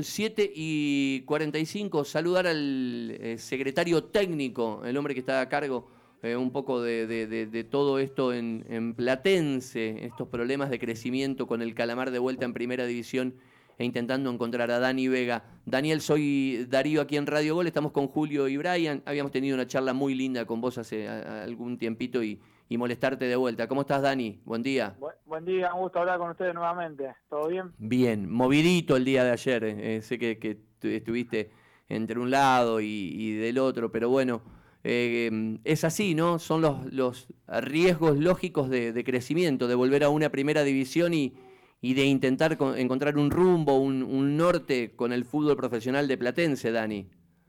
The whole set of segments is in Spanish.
7 y 45, saludar al eh, secretario técnico, el hombre que está a cargo eh, un poco de, todo esto en, Platense, estos problemas de crecimiento con el Calamar de vuelta en Primera División e intentando encontrar a Dani Vega. Daniel, soy Darío aquí en Radio Gol, estamos con Julio y Brian, habíamos tenido una charla muy linda con vos hace algún tiempito y, molestarte de vuelta. ¿Cómo estás, Dani? Buen día. Buen, día, un gusto hablar con ustedes nuevamente. ¿Todo bien? Bien, movidito el día de ayer, eh, sé que, estuviste entre un lado y del otro, pero bueno eh, es así, ¿no? Son los, los riesgos lógicos de, crecimiento, de volver a una primera división y, y de intentar encontrar un rumbo, un, norte con el fútbol profesional de Platense, Dani.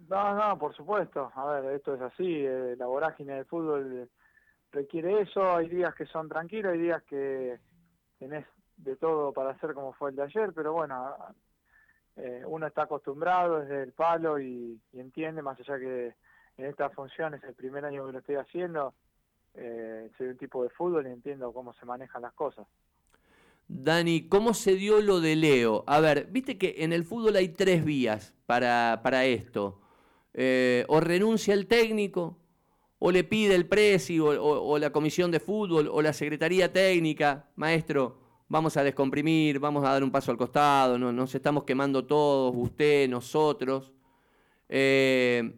No, no, por supuesto. A ver, esto es así. Eh, la vorágine del fútbol requiere eso. Hay días que son tranquilos, hay días que tenés de todo para hacer como fue el de ayer, pero bueno, eh, uno está acostumbrado desde el palo y entiende, más allá que en estas funciones, el primer año que lo estoy haciendo, eh, soy un tipo de fútbol y entiendo cómo se manejan las cosas. Dani, ¿cómo se dio lo de Leo? A ver, viste que en el fútbol hay tres vías para, para esto. Eh, o renuncia el técnico, o le pide el presi, o, la comisión de fútbol, o la secretaría técnica, maestro, vamos a descomprimir, vamos a dar un paso al costado, no, nos estamos quemando todos, usted, nosotros. Eh,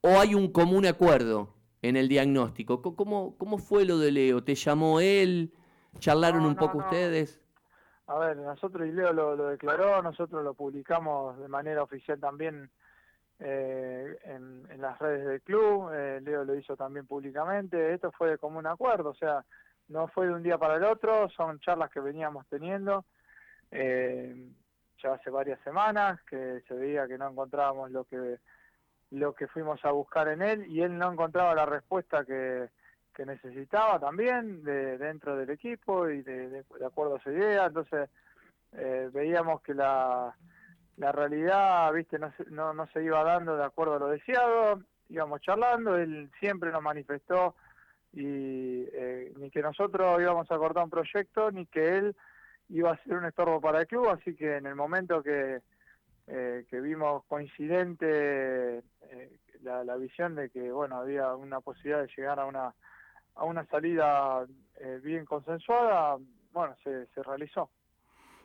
o hay un común acuerdo en el diagnóstico? ¿Cómo, cómo fue lo de Leo? ¿Te llamó él? ¿Charlaron un poco ustedes? A ver, nosotros y Leo lo, declaró, nosotros lo publicamos de manera oficial también eh, en, las redes del club, eh, Leo lo hizo también públicamente, esto fue de común acuerdo, o sea, no fue de un día para el otro, son charlas que veníamos teniendo eh, ya hace varias semanas, que se veía que no encontrábamos lo que lo que fuimos a buscar en él y él no encontraba la respuesta que, que necesitaba también de, dentro del equipo y de, de, acuerdo a su idea. Entonces eh, veíamos que la, la realidad viste no, no, no se iba dando de acuerdo a lo deseado, íbamos charlando, él siempre nos manifestó y eh, ni que nosotros íbamos a cortar un proyecto ni que él iba a ser un estorbo para el club, así que en el momento que eh, que vimos coincidente eh, la, visión de que bueno había una posibilidad de llegar a una a una salida eh, bien consensuada bueno se, se realizó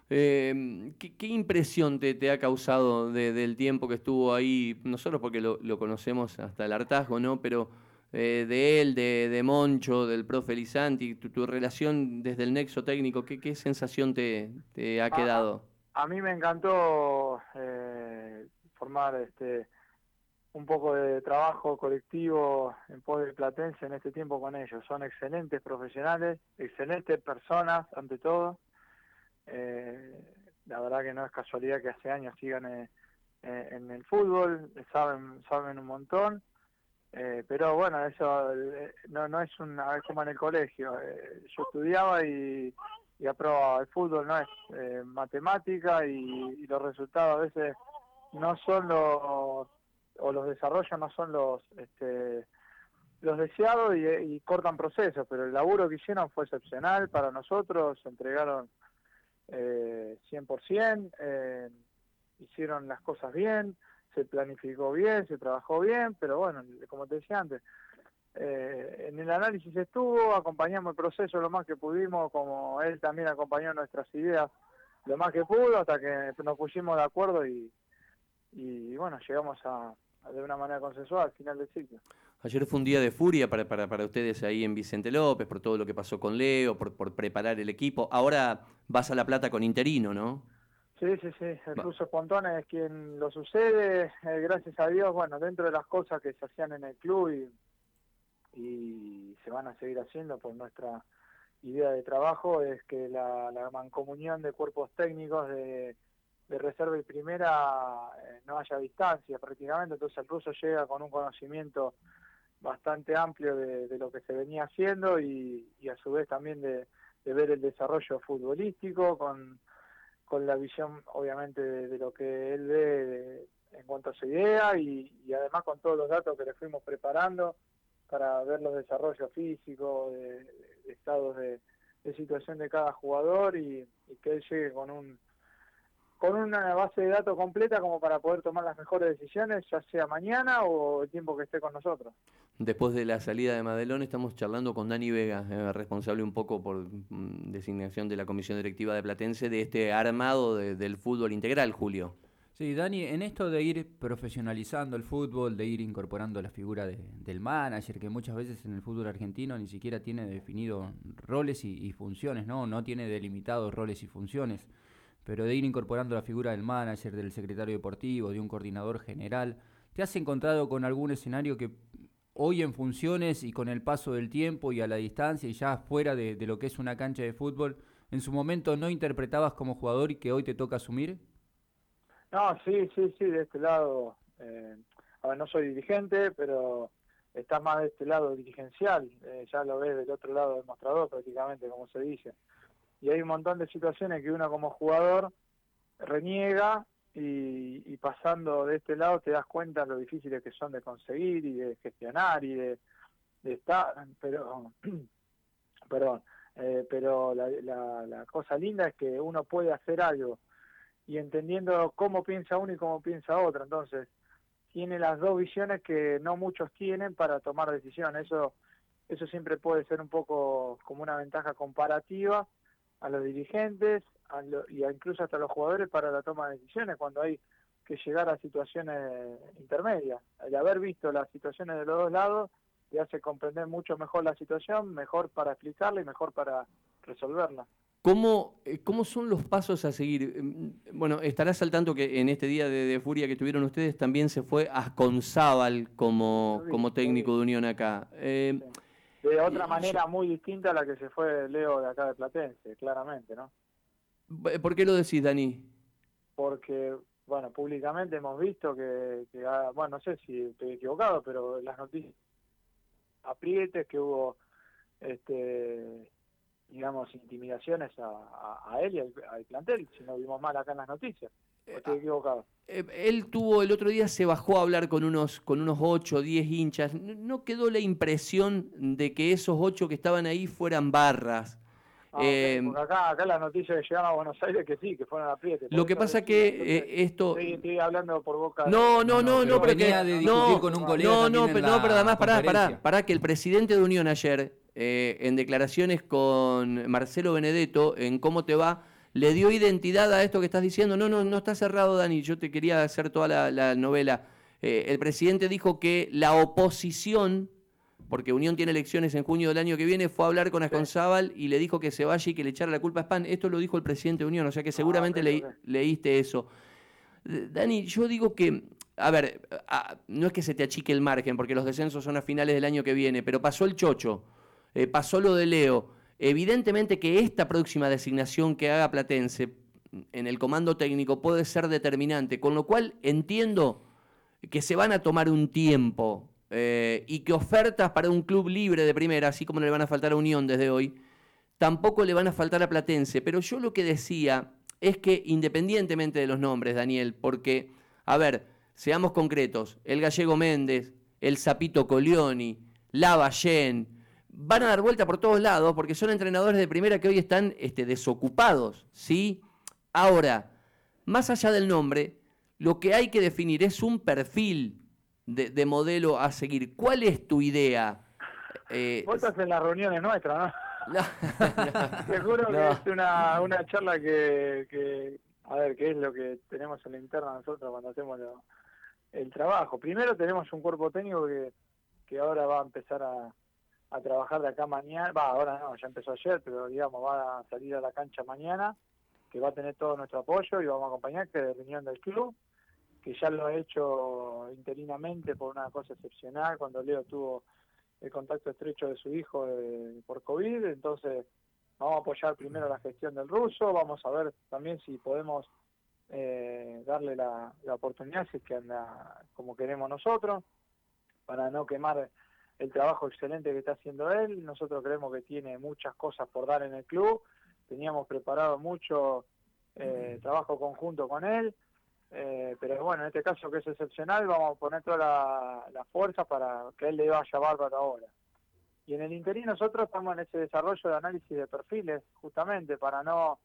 ¿qué, impresión te, te ha causado del tiempo que estuvo ahí nosotros porque lo, conocemos hasta el hartazgo no pero de él, de, de, Moncho, del profe Lizanti, tu, tu, relación desde el nexo técnico, ¿qué, qué sensación te, te ha quedado? A mí me encantó eh, formar este un poco de trabajo colectivo en pos del Platense en este tiempo con ellos. Son excelentes profesionales, excelentes personas ante todo. Eh, la verdad que no es casualidad que hace años sigan eh, en el fútbol, saben saben un montón. pero bueno, eso no, no es una como en el colegio. yo estudiaba y y aprobaba. El fútbol no es eh, matemática y, los resultados a veces no son los, o los desarrollos no son los, este, los deseados y, cortan procesos, pero el laburo que hicieron fue excepcional para nosotros, entregaron eh, 100%, eh, hicieron las cosas bien, se planificó bien, se trabajó bien, pero bueno, como te decía antes, eh, en el análisis estuvo, acompañamos el proceso lo más que pudimos, como él también acompañó nuestras ideas lo más que pudo, hasta que nos pusimos de acuerdo y, y bueno, llegamos a, de una manera consensual al final del ciclo. Ayer fue un día de furia para, para, para ustedes ahí en Vicente López, por todo lo que pasó con Leo, por, por preparar el equipo. Ahora vas a La Plata con interino, ¿no? Sí, sí, sí. El Ruso Pontón es quien lo sucede. Eh, gracias a Dios, bueno, dentro de las cosas que se hacían en el club y y se van a seguir haciendo por nuestra idea de trabajo es que la, mancomunión de cuerpos técnicos de, reserva y primera eh, no haya distancia prácticamente, entonces el ruso llega con un conocimiento bastante amplio de, lo que se venía haciendo y, a su vez también de, ver el desarrollo futbolístico con, con la visión obviamente de, lo que él ve en cuanto a su idea y, y además con todos los datos que le fuimos preparando para ver los desarrollos físicos, de, estados de, situación de cada jugador y, que él llegue con un con una base de datos completa como para poder tomar las mejores decisiones, ya sea mañana o el tiempo que esté con nosotros. Después de la salida de Madelón estamos charlando con Dani Vega, eh, responsable un poco por mm, designación de la comisión directiva de Platense de este armado del fútbol integral, Julio. Sí, Dani, en esto de ir profesionalizando el fútbol, de ir incorporando la figura del manager, que muchas veces en el fútbol argentino ni siquiera tiene definido roles y, y funciones, ¿no? No tiene delimitados roles y funciones pero de ir incorporando la figura del manager, del secretario deportivo, de un coordinador general, ¿te has encontrado con algún escenario que hoy en funciones y con el paso del tiempo y a la distancia y ya fuera de, lo que es una cancha de fútbol, en su momento no interpretabas como jugador y que hoy te toca asumir? No, sí, sí, sí, de este lado, eh, a ver, no soy dirigente, pero está más de este lado dirigencial, eh, ya lo ves del otro lado del mostrador prácticamente, como se dice y hay un montón de situaciones que uno como jugador reniega y, pasando de este lado te das cuenta lo difíciles que son de conseguir y de gestionar y de, estar, pero, perdón, eh, pero la, la, cosa linda es que uno puede hacer algo y entendiendo cómo piensa uno y cómo piensa otro, entonces tiene las dos visiones que no muchos tienen para tomar decisiones, eso, eso siempre puede ser un poco como una ventaja comparativa a los dirigentes y incluso hasta a los jugadores para la toma de decisiones cuando hay que llegar a situaciones intermedias. El haber visto las situaciones de los dos lados te hace comprender mucho mejor la situación, mejor para explicarla y mejor para resolverla. ¿Cómo, eh, ¿Cómo son los pasos a seguir? Mm, bueno, estarás al tanto que en este día de, furia que tuvieron ustedes también se fue Asconzábal como, como técnico de Unión acá. Eh, de otra manera muy distinta a la que se fue Leo de acá de Platense, claramente, ¿no? ¿Por qué lo decís, Dani? Porque, bueno, públicamente hemos visto que, bueno, no sé si estoy equivocado, pero las noticias aprietes que hubo, este digamos, intimidaciones a, él y al, al plantel, si no vimos mal acá en las noticias. Estoy equivocado. Eh, él tuvo el otro día, se bajó a hablar con unos, con unos 8 o 10 hinchas. No quedó la impresión de que esos 8 que estaban ahí fueran barras. Ah, eh, acá, acá la noticia que llegaron a Buenos Aires que sí, que fueron a Priete. Lo que pasa que eh, esto... Estoy, hablando por boca... No, no, no, no, pero que... no, con un colega no, no, pero, no, pero además, pará, pará, pará, que el presidente de Unión ayer, en declaraciones con Marcelo Benedetto, en Cómo te va le dio identidad a esto que estás diciendo. No, no, no está cerrado, Dani. Yo te quería hacer toda la, novela. Eh, el presidente dijo que la oposición, porque Unión tiene elecciones en junio del año que viene, fue a hablar con Asconzábal y le dijo que se vaya y que le echara la culpa a Span. Esto lo dijo el presidente de Unión, o sea que seguramente leíste eso. Dani, yo digo que, a ver, no es que se te achique el margen, porque los descensos son a finales del año que viene, pero pasó el chocho, eh, pasó lo de Leo. Evidentemente que esta próxima designación que haga Platense en el comando técnico puede ser determinante, con lo cual entiendo que se van a tomar un tiempo eh, y que ofertas para un club libre de primera, así como le van a faltar a Unión desde hoy, tampoco le van a faltar a Platense. Pero yo lo que decía es que independientemente de los nombres, Daniel, porque, a ver, seamos concretos, el gallego Méndez, el Zapito Colioni, Lavallén, van a dar vuelta por todos lados porque son entrenadores de primera que hoy están este, desocupados, ¿sí? Ahora, más allá del nombre, lo que hay que definir es un perfil de, modelo a seguir. ¿Cuál es tu idea? Eh, Vos estás en las reuniones nuestras, ¿no? Te juro que es una, una charla que, que, a ver, qué es lo que tenemos en la interna nosotros cuando hacemos el trabajo. Primero tenemos un cuerpo técnico que, que ahora va a empezar a, a trabajar de acá mañana, va, ahora no, ya empezó ayer, pero digamos, va a salir a la cancha mañana, que va a tener todo nuestro apoyo y vamos a acompañar, que es de reunión del club, que ya lo ha hecho interinamente por una cosa excepcional, cuando Leo tuvo el contacto estrecho de su hijo por COVID, entonces vamos a apoyar primero la gestión del ruso, vamos a ver también si podemos eh, darle la oportunidad, si es que anda como queremos nosotros, para no quemar el trabajo excelente que está haciendo él. Nosotros creemos que tiene muchas cosas por dar en el club. Teníamos preparado mucho eh, trabajo conjunto con él. Eh, pero bueno, en este caso que es excepcional, vamos a poner toda la, fuerza para que él le vaya bárbaro ahora. Y en el interín nosotros estamos en ese desarrollo de análisis de perfiles, justamente para no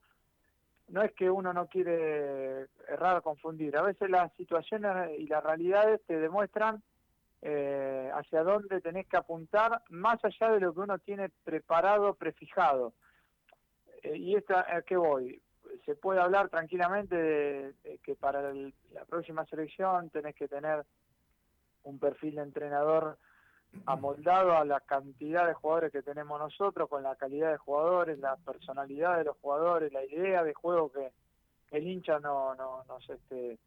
no es que uno no quiere errar confundir, a veces las situaciones y las realidades te demuestran eh, hacia dónde tenés que apuntar más allá de lo que uno tiene preparado, prefijado. Eh, y esta, ¿a qué voy? Se puede hablar tranquilamente de, que para la próxima selección tenés que tener un perfil de entrenador amoldado a la cantidad de jugadores que tenemos nosotros, con la calidad de jugadores, la personalidad de los jugadores, la idea de juego que el hincha no, no, nos, este,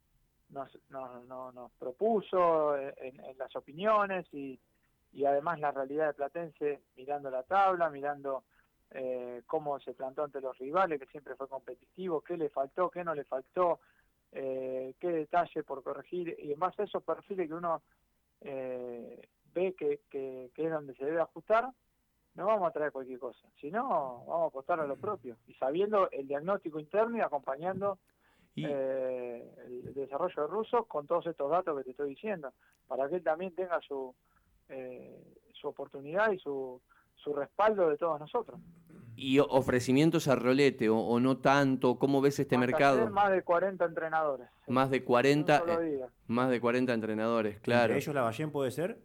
nos, no, nos propuso en, las opiniones y, y además la realidad de Platense mirando la tabla, mirando eh, cómo se plantó ante los rivales, que siempre fue competitivo, qué le faltó, qué no le faltó, eh, qué detalle por corregir, y en base a esos perfiles que uno eh, ve que, que, es donde se debe ajustar, no vamos a traer cualquier cosa, sino vamos a apostar a lo propio, y sabiendo el diagnóstico interno y acompañando eh, el desarrollo de ruso con todos estos datos que te estoy diciendo, para que él también tenga su, eh, su oportunidad y su, su respaldo de todos nosotros. ¿Y ofrecimientos a rolete o, no tanto? ¿Cómo ves este mercado? Más de 40 entrenadores. Más de 40, eh, más de 40 entrenadores, claro. ¿Entre ellos la Ballén puede ser?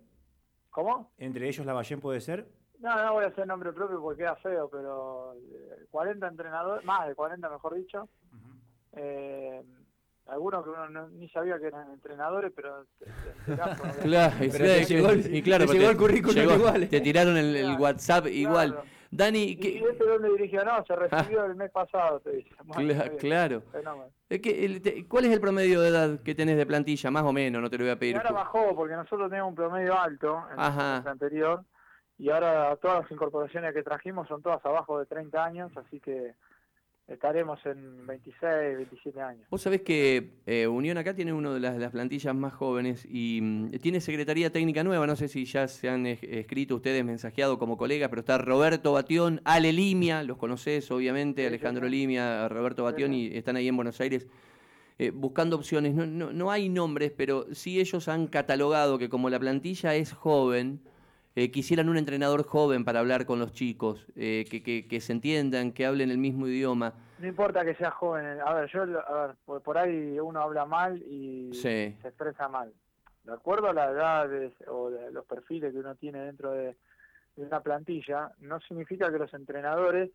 ¿Cómo? ¿Entre ellos la Ballén puede ser? No, no voy a hacer nombre propio porque queda feo, pero 40 entrenadores, más de 40 mejor dicho, eh, algunos que uno ni sabía que eran entrenadores, pero claro, y, llegó el, claro, llegó el currículum igual. Te tiraron el, WhatsApp igual. Dani, ¿y este dónde dirigió? No, se recibió el mes pasado, te dice. claro. ¿Cuál es el promedio de edad que tenés de plantilla? Más o menos, no te lo voy a pedir. ahora bajó, porque nosotros teníamos un promedio alto en el anterior, y ahora todas las incorporaciones que trajimos son todas abajo de 30 años, así que estaremos en 26, 27 años. Vos sabés que eh, Unión acá tiene una de las, plantillas más jóvenes y mm, tiene secretaría técnica nueva, no sé si ya se han escrito ustedes, mensajeado como colegas, pero está Roberto Batión, Ale Limia, los conoces obviamente, Alejandro Limia, Roberto Batión y están ahí en Buenos Aires. Eh, buscando opciones, no, no, no hay nombres, pero sí ellos han catalogado que como la plantilla es joven, eh, quisieran un entrenador joven para hablar con los chicos, eh, que, que, se entiendan, que hablen el mismo idioma. No importa que sea joven, a ver, yo, a ver, por, ahí uno habla mal y se expresa mal. De acuerdo a la edad o los perfiles que uno tiene dentro de, una plantilla, no significa que los entrenadores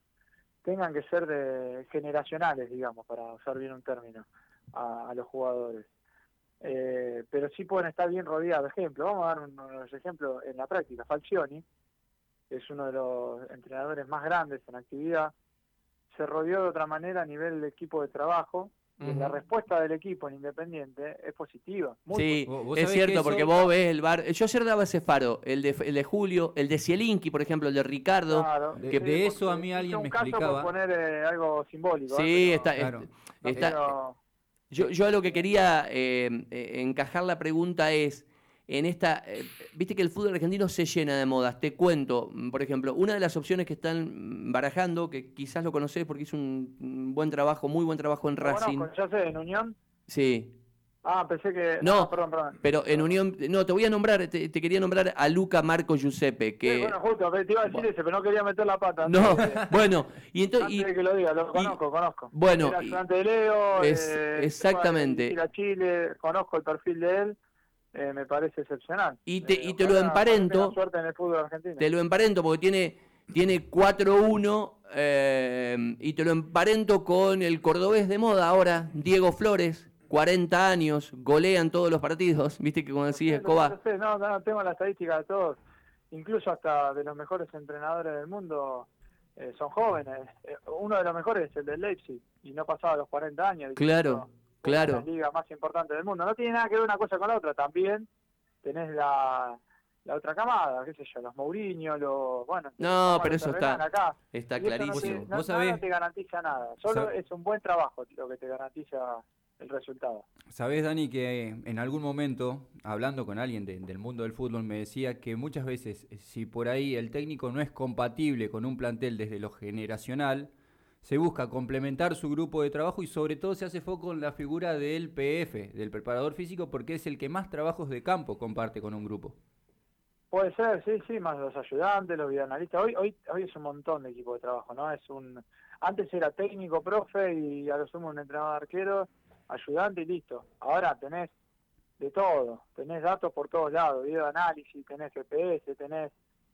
tengan que ser de generacionales, digamos, para usar bien un término, a los jugadores. Eh, pero sí pueden estar bien rodeados. Ejemplo, vamos a dar unos ejemplos en la práctica. Falcioni es uno de los entrenadores más grandes en actividad, se rodeó de otra manera a nivel de equipo de trabajo. y la respuesta del equipo en Independiente es positiva. sí, es cierto, porque vos ves el bar. Yo ayer daba ese faro, el de, el de Julio, el de Cielinki, por ejemplo, el de Ricardo. Claro, que de eso a mí alguien me explicaba. Por poner eh, algo simbólico. Sí, ¿eh? está, está, yo, yo a lo que quería eh, eh, encajar la pregunta es, en esta, eh, viste que el fútbol argentino se llena de modas. Te cuento, mm, por ejemplo, una de las opciones que están barajando, que quizás lo conocés porque hizo un, buen trabajo, muy buen trabajo en Racing. Bueno, sé, en Unión. Sí. Ah, pensé que. No, perdón, perdón. Pero en Unión. No, te voy a nombrar, te, quería nombrar a Luca Marco Giuseppe. Que... Sí, bueno, justo, te iba a decir ese, pero no quería meter la pata. No, bueno, y entonces. Antes de que lo diga, lo conozco, conozco. Bueno. Era ayudante de Leo. Es, eh, exactamente. Ir a Chile, conozco el perfil de él. Eh, me parece excepcional. Y te, y te lo emparento. Suerte en el fútbol argentino. Te lo emparento porque tiene, tiene 4-1 eh, y te lo emparento con el cordobés de moda ahora, Diego Flores 40 años, golean todos los partidos, viste que como decís, Escobar. No, no, no, tengo la estadística de todos, incluso hasta de los mejores entrenadores del mundo eh, son jóvenes. Eh, uno de los mejores es el del Leipzig y no pasaba los 40 años. Claro, claro. La liga más importante del mundo. No tiene nada que ver una cosa con la otra, también tenés la, la otra camada, qué sé yo, los Mourinho, los... Bueno, no, pero eso está, está clarísimo. No te, te garantiza nada, solo es un buen trabajo lo que te garantiza el resultado. Sabes, Dani, que en algún momento, hablando con alguien del mundo del fútbol, me decía que muchas veces, eh, si por ahí el técnico no es compatible con un plantel desde lo generacional, se busca complementar su grupo de trabajo y sobre todo se hace foco en la figura del PF, del preparador físico, porque es el que más trabajos de campo comparte con un grupo. Puede ser, sí, sí, más los ayudantes, los videoanalistas. Hoy, hoy, hoy es un montón de equipo de trabajo, ¿no? Es un antes era técnico, profe y a lo sumo un entrenador arquero, ayudante y listo. Ahora tenés de todo, tenés datos por todos lados, video de análisis, tenés GPS, tenés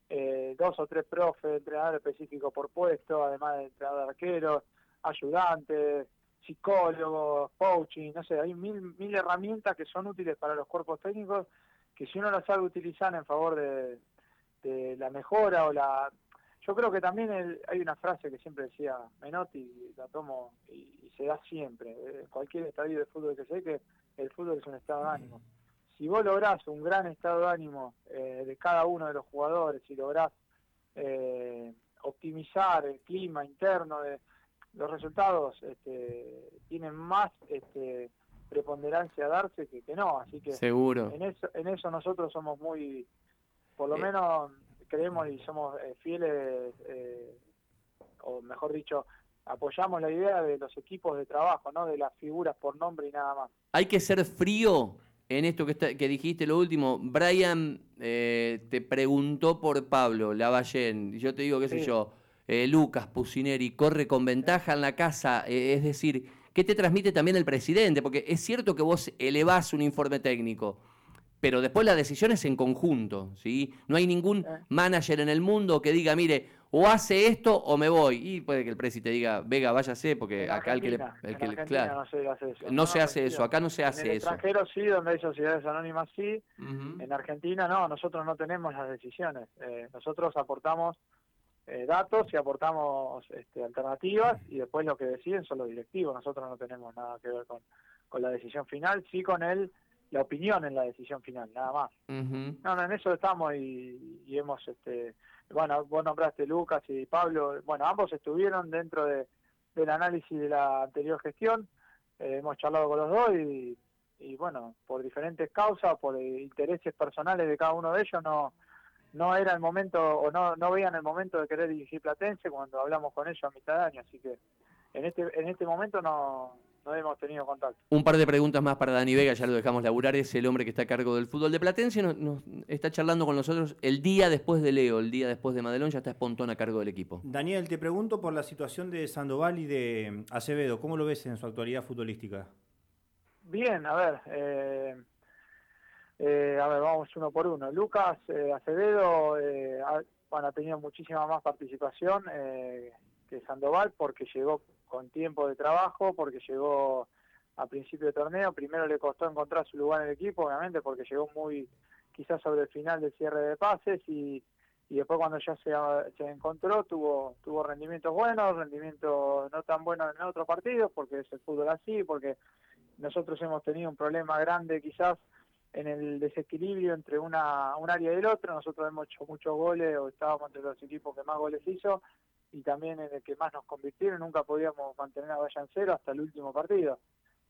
eh, dos o tres profes, entrenador específico por puesto, además de entrenador arquero, ayudantes, psicólogos, coaching, no sé, hay mil, mil herramientas que son útiles para los cuerpos técnicos que si uno las sabe utilizar en favor de, la mejora o la... Yo creo que también hay una frase que siempre decía Menotti, la tomo y, se da siempre, en cualquier estadio de fútbol que sé que el fútbol es un estado de ánimo. Si vos lográs un gran estado de ánimo eh, de cada uno de los jugadores, si lográs eh, optimizar el clima interno de los resultados este, tienen más este, preponderancia a darse que, que no, así que seguro en eso, en eso nosotros somos muy, por lo eh. menos creemos y somos eh, fieles, eh, o mejor dicho, apoyamos la idea de los equipos de trabajo, no de las figuras por nombre y nada más. Hay que ser frío en esto que, que dijiste lo último. Brian te preguntó por Pablo Lavallén, y yo te digo, qué sé yo, Lucas Pusineri corre con ventaja en la casa, es decir, ¿Qué te transmite también el presidente? Porque es cierto que vos elevás un informe técnico, pero después la decisión es en conjunto, ¿sí? No hay ningún manager en el mundo que diga, mire, o hace esto o me voy. Y puede que el presidente diga, Vega, váyase, porque acá el que le... claro, no se hace eso. No, se hace eso, acá no se hace eso. En el extranjero sí, donde hay sociedades anónimas sí. En Argentina no, nosotros no tenemos las decisiones. Eh, nosotros aportamos eh, datos y aportamos este, alternativas y después lo que deciden son los directivos. Nosotros no tenemos nada que ver con, con la decisión final, sí con él la opinión en la decisión final, nada más. No, no, en eso estamos y, hemos, este, bueno, vos nombraste Lucas y Pablo, bueno, ambos estuvieron dentro de, del análisis de la anterior gestión, eh, hemos charlado con los dos y, y bueno, por diferentes causas, por intereses personales de cada uno de ellos, no no era el momento o no, no veían el momento de querer dirigir Platense cuando hablamos con ellos a mitad de año, así que en este, en este momento no, no hemos tenido contacto. Un par de preguntas más para Dani Vega, ya lo dejamos laburar, es el hombre que está a cargo del fútbol de Platense, nos, está charlando con nosotros el día después de Leo, el día después de Madelón, ya está Espontón a cargo del equipo. Daniel, te pregunto por la situación de Sandoval y de Acevedo, ¿cómo lo ves en su actualidad futbolística? Bien, a ver, eh, eh, a ver, vamos uno por uno. Lucas eh, Acevedo eh, ha, tenido muchísima más participación eh, que Sandoval porque llegó con tiempo de trabajo, porque llegó a principio de torneo. Primero le costó encontrar su lugar en el equipo, obviamente, porque llegó muy quizás sobre el final del cierre de pases y, y después cuando ya se, se encontró tuvo tuvo rendimientos buenos, rendimientos no tan buenos en otros partidos, porque es el fútbol así, porque nosotros hemos tenido un problema grande quizás en el desequilibrio entre una, un área y el otro. Nosotros hemos hecho muchos goles o estábamos entre los equipos que más goles hizo y también en el que más nos convirtieron. Nunca podíamos mantener a Valle cero hasta el último partido.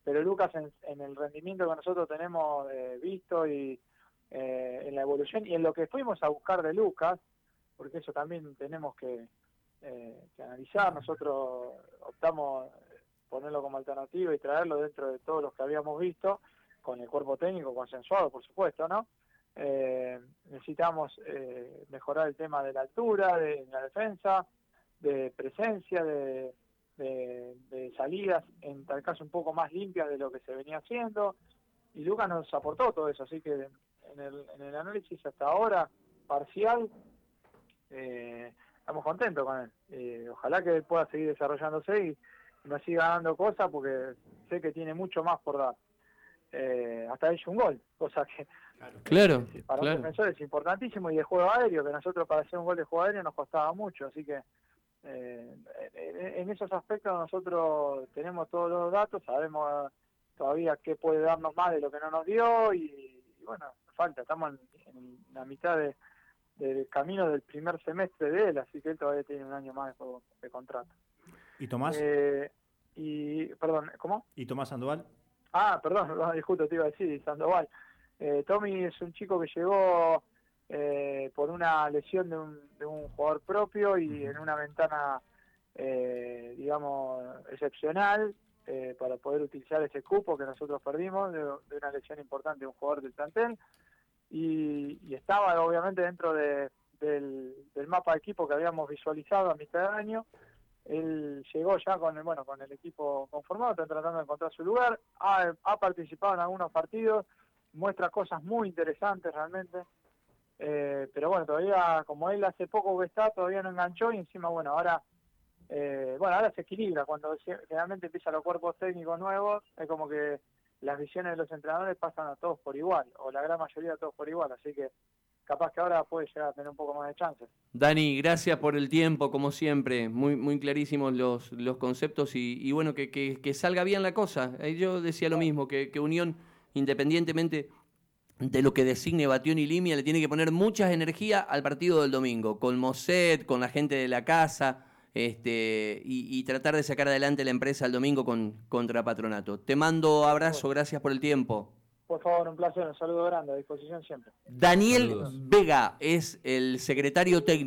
Pero Lucas, en, el rendimiento que nosotros tenemos eh, visto y eh, en la evolución y en lo que fuimos a buscar de Lucas, porque eso también tenemos que, eh, que analizar. Nosotros optamos ponerlo como alternativa y traerlo dentro de todos los que habíamos visto con el cuerpo técnico consensuado, por supuesto, ¿no? Eh, necesitamos eh, mejorar el tema de la altura, de, la defensa, de presencia, de, salidas, en tal caso un poco más limpias de lo que se venía haciendo. Y Lucas nos aportó todo eso, así que en el, en el análisis hasta ahora, parcial, eh, estamos contentos con él. ojalá que pueda seguir desarrollándose y nos siga dando cosas porque sé que tiene mucho más por dar eh, hasta hecho un gol, cosa que claro, para un defensor es importantísimo y de juego aéreo, que nosotros para hacer un gol de juego aéreo nos costaba mucho, así que eh, en esos aspectos nosotros tenemos todos los datos, sabemos todavía qué puede darnos más de lo que no nos dio y, bueno, falta, estamos en, la mitad de, del camino del primer semestre de él, así que él todavía tiene un año más de, contrato. ¿Y Tomás? Eh, y, perdón, ¿cómo? ¿Y Tomás Sandoval? Ah, perdón, justo te iba a decir, Sandoval. Eh, Tommy es un chico que llegó eh, por una lesión de un, de un jugador propio y en una ventana, eh, digamos, excepcional eh, para poder utilizar ese cupo que nosotros perdimos de, una lesión importante de un jugador del plantel. Y, y estaba obviamente dentro de, del, del mapa de equipo que habíamos visualizado a mitad de año. Él llegó ya con el, bueno, con el equipo conformado, está tratando de encontrar su lugar, ha, ha participado en algunos partidos, muestra cosas muy interesantes realmente, eh, pero bueno, todavía, como él hace poco que está, todavía no enganchó y encima, bueno, ahora eh, bueno, ahora se equilibra, cuando generalmente empiezan los cuerpos técnicos nuevos, es como que las visiones de los entrenadores pasan a todos por igual, o la gran mayoría a todos por igual, así que capaz que ahora puede llegar a tener un poco más de chances. Dani, gracias por el tiempo, como siempre, muy, muy clarísimos los, los conceptos y, bueno, que, que, salga bien la cosa. Eh, yo decía lo mismo, que, que Unión, independientemente de lo que designe Batión y Limia, le tiene que poner mucha energía al partido del domingo, con Moset, con la gente de la casa, este, y, tratar de sacar adelante la empresa el domingo con, contra Patronato. Te mando abrazo, gracias por el tiempo. Por favor, un placer, un saludo grande, a disposición siempre. Daniel Vega es el secretario técnico.